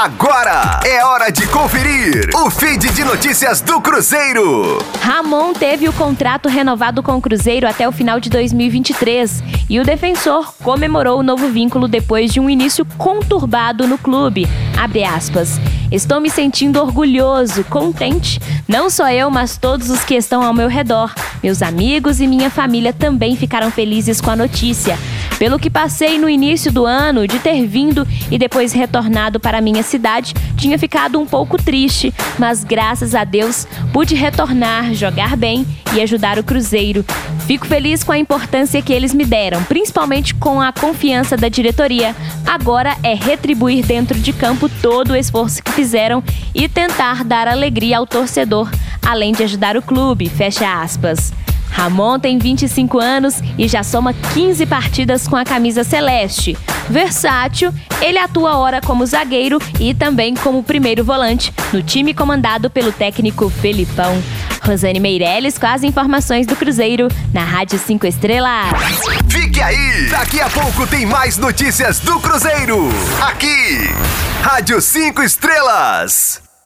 Agora é hora de conferir o feed de notícias do Cruzeiro. Ramon teve o contrato renovado com o Cruzeiro até o final de 2023 e o defensor comemorou o novo vínculo depois de um início conturbado no clube. Abre aspas. Estou me sentindo orgulhoso, contente. Não só eu, mas todos os que estão ao meu redor. Meus amigos e minha família também ficaram felizes com a notícia. Pelo que passei no início do ano de ter vindo e depois retornado para minha cidade, tinha ficado um pouco triste, mas graças a Deus pude retornar, jogar bem e ajudar o Cruzeiro. Fico feliz com a importância que eles me deram, principalmente com a confiança da diretoria. Agora é retribuir dentro de campo todo o esforço que fizeram e tentar dar alegria ao torcedor, além de ajudar o clube. Fecha aspas. Ramon tem 25 anos e já soma 15 partidas com a camisa celeste. Versátil, ele atua ora como zagueiro e também como primeiro volante no time comandado pelo técnico Felipão. Rosane Meirelles com as informações do Cruzeiro na Rádio 5 Estrelas. Fique aí! Daqui a pouco tem mais notícias do Cruzeiro. Aqui, Rádio 5 Estrelas.